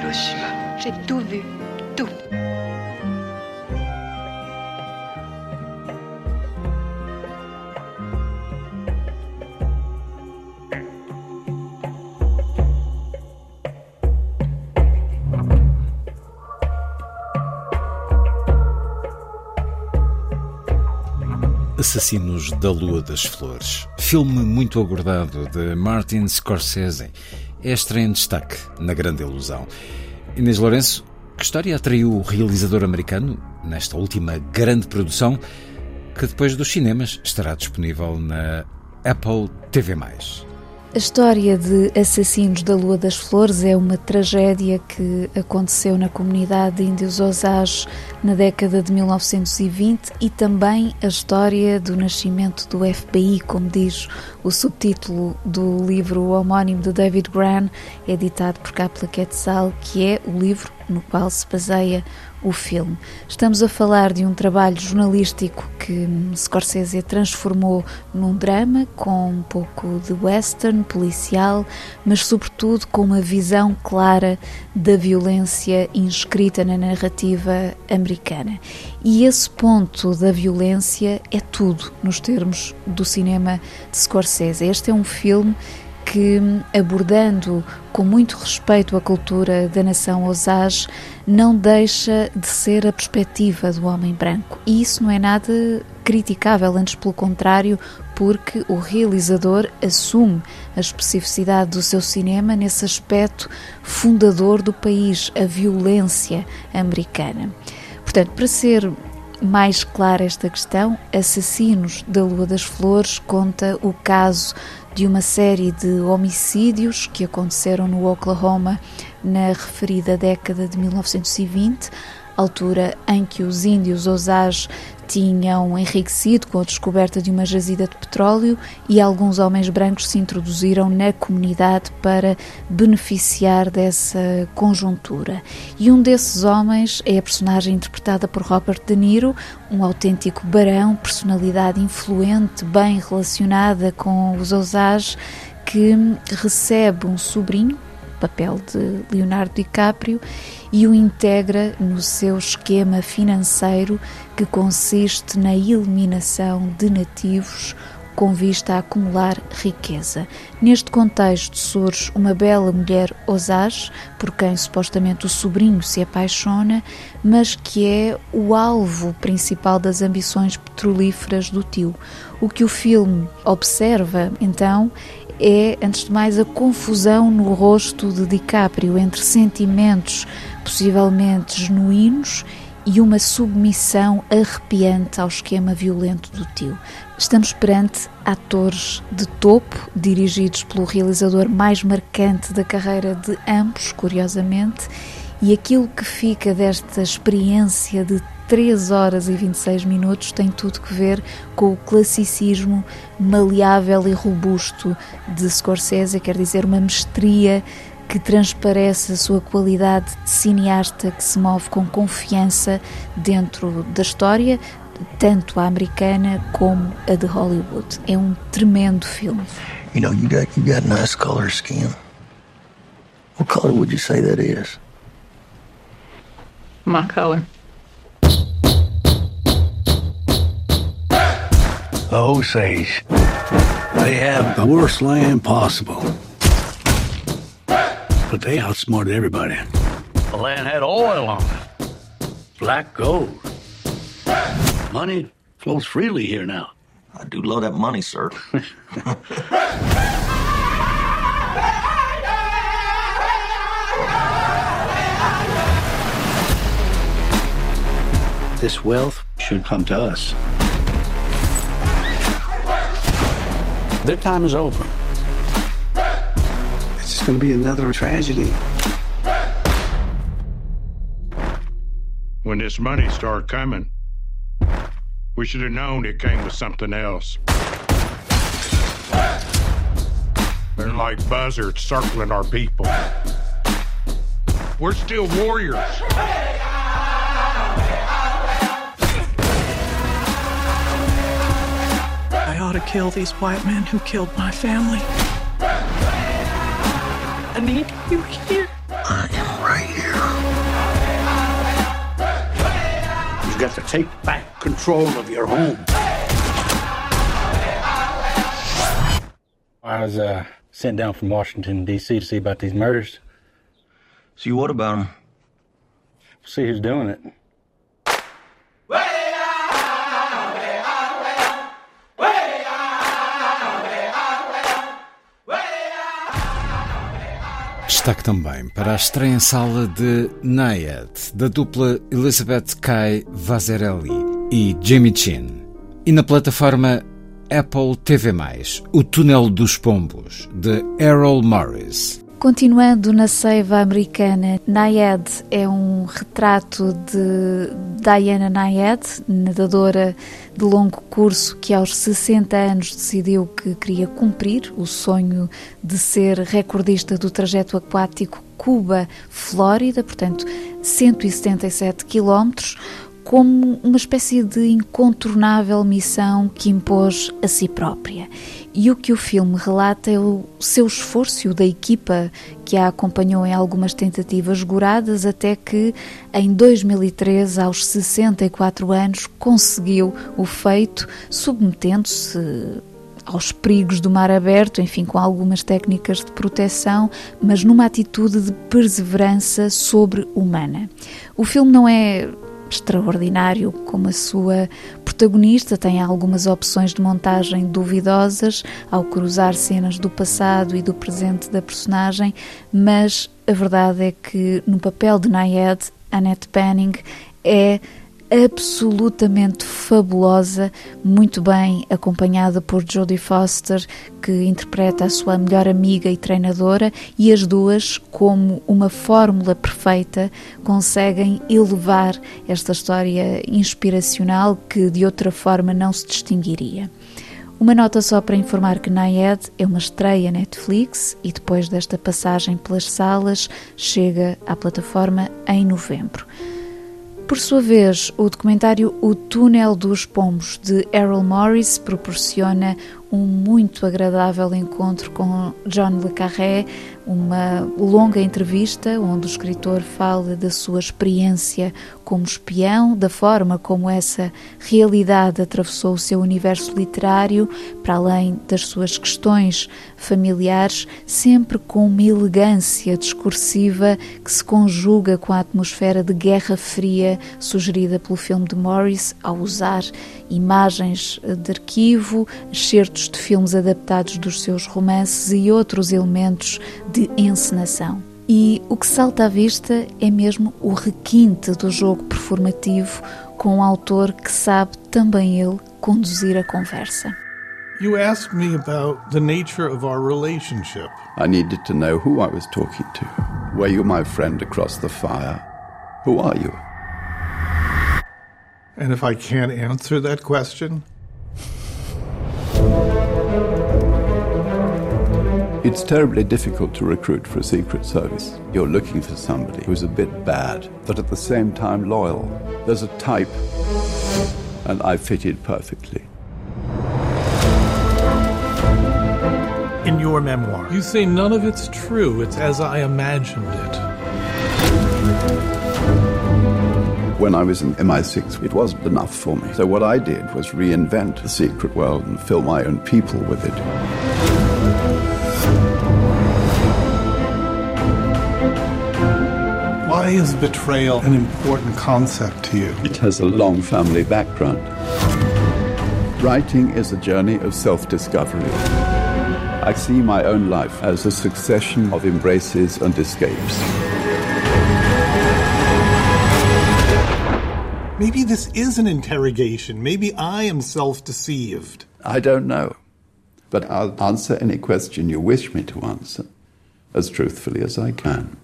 Hiroshima. J'ai tout vu. Tout. Assassinos da Lua das Flores. Filme muito aguardado de Martin Scorsese. É estreia em destaque na Grande Ilusão. Inês Lourenço, que história atraiu o realizador americano nesta última grande produção que depois dos cinemas estará disponível na Apple TV+. A história de Assassinos da Lua das Flores é uma tragédia que aconteceu na comunidade de índios Osage na década de 1920 e também a história do nascimento do FBI, como diz o subtítulo do livro homónimo de David Gran, editado por Capla Quetzal, que é o livro no qual se baseia o filme. Estamos a falar de um trabalho jornalístico que Scorsese transformou num drama com um pouco de western, policial, mas sobretudo com uma visão clara da violência inscrita na narrativa americana. E esse ponto da violência é tudo nos termos do cinema de Scorsese. Este é um filme que, abordando com muito respeito a cultura da nação Osage, não deixa de ser a perspectiva do homem branco. E isso não é nada criticável, antes pelo contrário, porque o realizador assume a especificidade do seu cinema nesse aspecto fundador do país, a violência americana. Portanto, para ser mais clara esta questão, Assassinos da Lua das Flores conta o caso de uma série de homicídios que aconteceram no Oklahoma na referida década de 1920, altura em que os índios Osage tinham enriquecido com a descoberta de uma jazida de petróleo e alguns homens brancos se introduziram na comunidade para beneficiar dessa conjuntura. E um desses homens é a personagem interpretada por Robert De Niro, um autêntico barão, personalidade influente, bem relacionada com os Osage, que recebe um sobrinho, papel de Leonardo DiCaprio, e o integra no seu esquema financeiro que consiste na eliminação de nativos com vista a acumular riqueza. Neste contexto surge uma bela mulher Osage, por quem supostamente o sobrinho se apaixona, mas que é o alvo principal das ambições petrolíferas do tio. O que o filme observa, então, é, antes de mais, a confusão no rosto de DiCaprio entre sentimentos possivelmente genuínos e uma submissão arrepiante ao esquema violento do tio. Estamos perante atores de topo, dirigidos pelo realizador mais marcante da carreira de ambos, curiosamente, e aquilo que fica desta experiência de 3 horas e 26 minutos tem tudo que ver com o classicismo maleável e robusto de Scorsese, quer dizer, uma mestria que transparece a sua qualidade de cineasta que se move com confiança dentro da história, tanto a americana como a de Hollywood. É um tremendo filme. You know, you got you got nice color skin. What color would you say that is? My color. The Osage. They have the worst land possible. But they outsmarted everybody. The land had oil on it. Black gold. Money flows freely here now. I do love that money, sir. This wealth should come to us. Their time is over. It's just going to be another tragedy. When this money started coming, we should have known it came with something else. They're like buzzards circling our people. We're still warriors. Ought to kill these white men who killed my family. I need you here. I am right here. You've got to take back control of your home. I was uh, sent down from Washington, D.C. to see about these murders. See what about them? See who's doing it. Destaque também para a estreia em sala de Nayad, da dupla Elizabeth Kai Vazerelli e Jamie Chin. E na plataforma Apple TV+, O Túnel dos Pombos, de Errol Morris. Continuando na seiva americana, Nayad é um retrato de Diana Nayad, nadadora de longo curso que aos 60 anos decidiu que queria cumprir o sonho de ser recordista do trajeto aquático Cuba-Flórida, portanto 177 quilómetros, como uma espécie de incontornável missão que impôs a si própria. E o que o filme relata é o seu esforço e o da equipa que a acompanhou em algumas tentativas goradas até que, em 2013, aos 64 anos, conseguiu o feito, submetendo-se aos perigos do mar aberto, enfim, com algumas técnicas de proteção, mas numa atitude de perseverança sobre-humana. O filme não é extraordinário como a sua protagonista, tem algumas opções de montagem duvidosas ao cruzar cenas do passado e do presente da personagem, mas a verdade é que no papel de Nayed, Annette Bening é absolutamente fabulosa, muito bem acompanhada por Jodie Foster, que interpreta a sua melhor amiga e treinadora, e as duas, como uma fórmula perfeita, conseguem elevar esta história inspiracional que de outra forma não se distinguiria. Uma nota só para informar que Nayed é uma estreia Netflix e depois desta passagem pelas salas chega à plataforma em novembro. Por sua vez, o documentário O Túnel dos Pombos, de Errol Morris, proporciona um muito agradável encontro com John Le Carré, uma longa entrevista onde o escritor fala da sua experiência como espião, da forma como essa realidade atravessou o seu universo literário, para além das suas questões familiares, sempre com uma elegância discursiva que se conjuga com a atmosfera de Guerra Fria sugerida pelo filme de Morris ao usar imagens de arquivo, excertos de filmes adaptados dos seus romances e outros elementos de encenação. E o que salta à vista é mesmo o requinte do jogo performativo com um autor que sabe também ele conduzir a conversa. You asked me about the nature of our relationship. I needed to know who I was talking to. Were you my friend across the fire? Who are you? And if I can't answer that question? It's terribly difficult to recruit for a Secret Service. You're looking for somebody who's a bit bad, but at the same time loyal. There's a type, and I fitted perfectly. In your memoir, you say none of it's true, it's as I imagined it. When I was in MI6, it wasn't enough for me. So what I did was reinvent the secret world and fill my own people with it. Why is betrayal an important concept to you? It has a long family background. Writing is a journey of self discovery. I see my own life as a succession of embraces and escapes. Maybe this is an interrogation. Maybe I am self deceived. I don't know. But I'll answer any question you wish me to answer as truthfully as I can.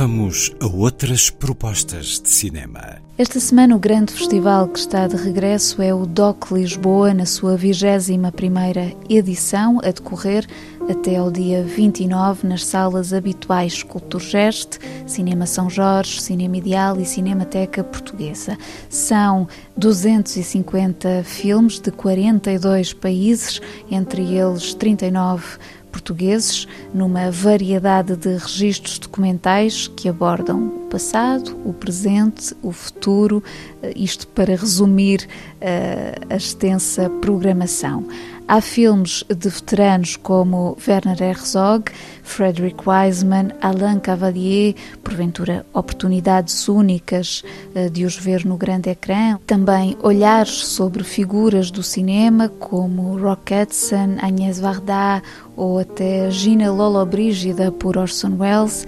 Vamos a outras propostas de cinema. Esta semana o grande festival que está de regresso é o DOC Lisboa, na sua 21ª edição, a decorrer até ao dia 29 nas salas habituais Culturgest, Cinema São Jorge, Cinema Ideal e Cinemateca Portuguesa. São 250 filmes de 42 países, entre eles 39 portugueses, numa variedade de registros documentais que abordam passado, o presente, o futuro, eh, isto para resumir uh, a extensa programação. Há filmes de veteranos como Werner Herzog, Frederick Wiseman, Alain Cavalier, porventura oportunidades únicas eh, de os ver no grande ecrã. Também olhares sobre figuras do cinema como Rock Hudson, Agnès Varda ou até Gina Lollobrigida por Orson Welles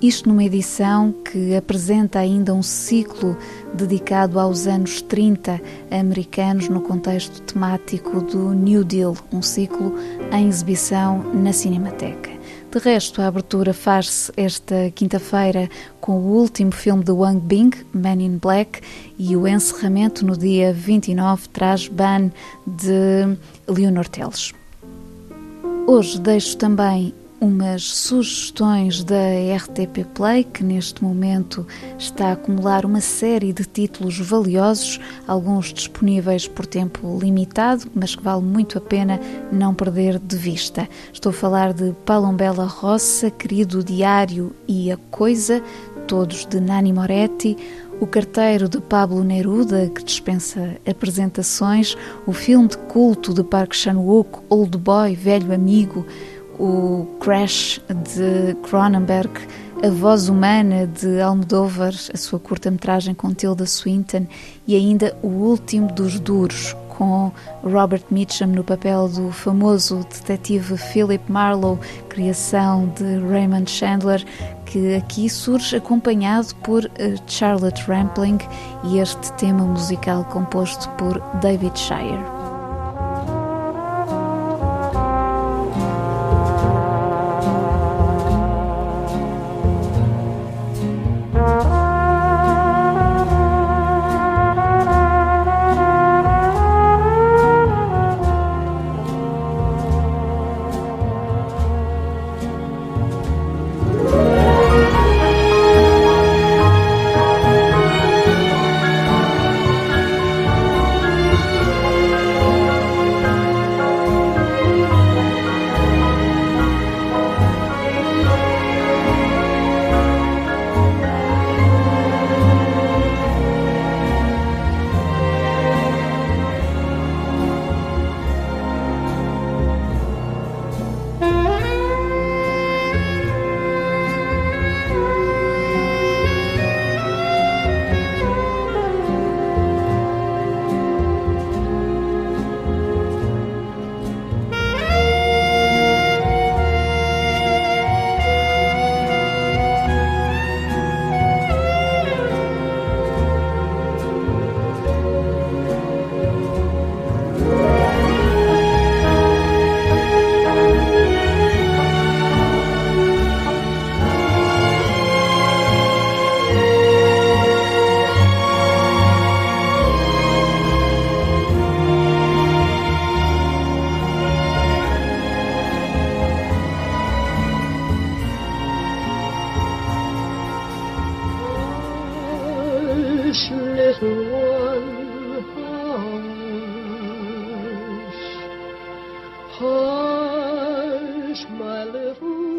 isto numa edição que apresenta ainda um ciclo dedicado aos anos 30 americanos no contexto temático do New Deal, um ciclo em exibição na Cinemateca. De resto, a abertura faz-se esta quinta-feira com o último filme de Wang Bing, Man in Black, e o encerramento no dia 29 traz Ban de Leonor Teles. Hoje deixo também umas sugestões da RTP Play, que neste momento está a acumular uma série de títulos valiosos, alguns disponíveis por tempo limitado, mas que vale muito a pena não perder de vista. Estou a falar de Palombela Roça, Querido Diário e A Coisa, todos de Nani Moretti, o Carteiro de Pablo Neruda, que dispensa apresentações, o filme de culto de Park Chan-wook, Old Boy, Velho Amigo, o Crash de Cronenberg, A Voz Humana de Almodóvar, a sua curta-metragem com Tilda Swinton e ainda O Último dos Duros, com Robert Mitchum no papel do famoso detetive Philip Marlowe, criação de Raymond Chandler, que aqui surge acompanhado por eh, Charlotte Rampling e este tema musical composto por David Shire.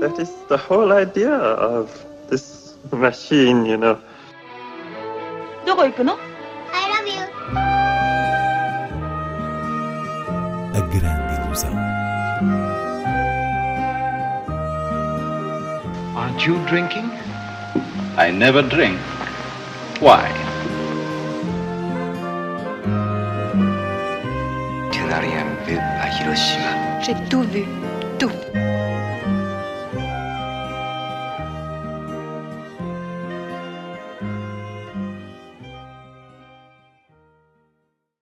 That is the whole idea of this machine, you know. どこ行くの I love you. A grande ilusão. Aren't you drinking? I never drink. Why? Tu n'as rien vu à Hiroshima. J'ai tout vu. Tout.